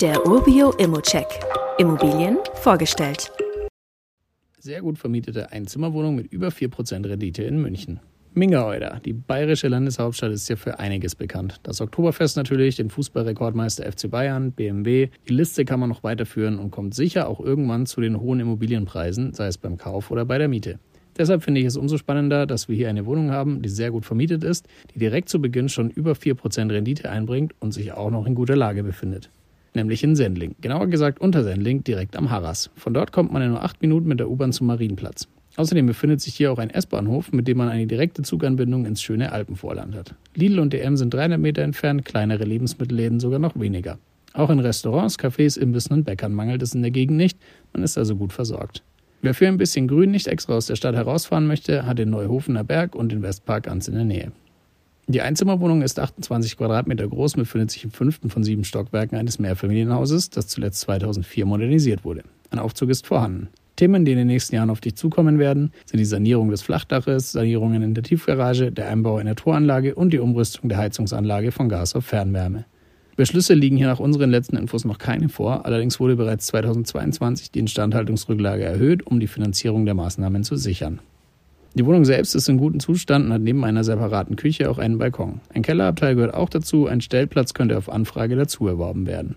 Der Urbio Immocheck. Immobilien vorgestellt. Sehr gut vermietete Einzimmerwohnung mit über 4% Rendite in München. Mingereuder, die bayerische Landeshauptstadt, ist ja für einiges bekannt. Das Oktoberfest natürlich, den Fußballrekordmeister FC Bayern, BMW. Die Liste kann man noch weiterführen und kommt sicher auch irgendwann zu den hohen Immobilienpreisen, sei es beim Kauf oder bei der Miete. Deshalb finde ich es umso spannender, dass wir hier eine Wohnung haben, die sehr gut vermietet ist, die direkt zu Beginn schon über 4% Rendite einbringt und sich auch noch in guter Lage befindet. Nämlich in Sendling. Genauer gesagt unter Sendling, direkt am Harras. Von dort kommt man in nur 8 Minuten mit der U-Bahn zum Marienplatz. Außerdem befindet sich hier auch ein S-Bahnhof, mit dem man eine direkte Zuganbindung ins schöne Alpenvorland hat. Lidl und DM sind 300 Meter entfernt, kleinere Lebensmittelläden sogar noch weniger. Auch in Restaurants, Cafés, Imbissen und Bäckern mangelt es in der Gegend nicht, man ist also gut versorgt. Wer für ein bisschen Grün nicht extra aus der Stadt herausfahren möchte, hat den Neuhofener Berg und den Westpark ganz in der Nähe. Die Einzimmerwohnung ist 28 Quadratmeter groß und befindet sich im fünften von sieben Stockwerken eines Mehrfamilienhauses, das zuletzt 2004 modernisiert wurde. Ein Aufzug ist vorhanden. Themen, die in den nächsten Jahren auf dich zukommen werden, sind die Sanierung des Flachdaches, Sanierungen in der Tiefgarage, der Einbau einer Toranlage und die Umrüstung der Heizungsanlage von Gas auf Fernwärme. Beschlüsse liegen hier nach unseren letzten Infos noch keine vor, allerdings wurde bereits 2022 die Instandhaltungsrücklage erhöht, um die Finanzierung der Maßnahmen zu sichern. Die Wohnung selbst ist in gutem Zustand und hat neben einer separaten Küche auch einen Balkon. Ein Kellerabteil gehört auch dazu, ein Stellplatz könnte auf Anfrage dazu erworben werden.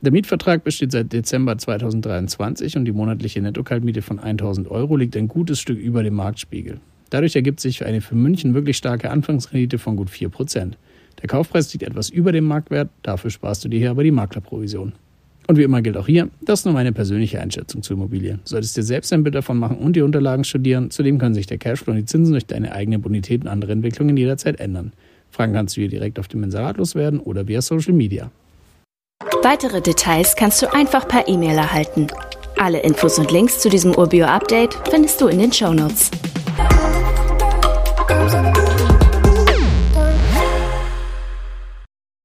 Der Mietvertrag besteht seit Dezember 2023 und die monatliche Nettokaltmiete von 1000 Euro liegt ein gutes Stück über dem Marktspiegel. Dadurch ergibt sich eine für München wirklich starke Anfangsrendite von gut 4%. Der Kaufpreis liegt etwas über dem Marktwert, dafür sparst du dir hier aber die Maklerprovision. Und wie immer gilt auch hier, das ist nur meine persönliche Einschätzung zur Immobilie. Solltest dir selbst ein Bild davon machen und die Unterlagen studieren. Zudem können sich der Cashflow und die Zinsen durch deine eigene Bonität und andere Entwicklungen jederzeit ändern. Fragen kannst du hier direkt auf dem Inserat loswerden oder via Social Media. Weitere Details kannst du einfach per E-Mail erhalten. Alle Infos und Links zu diesem Urbio-Update findest du in den Show Notes.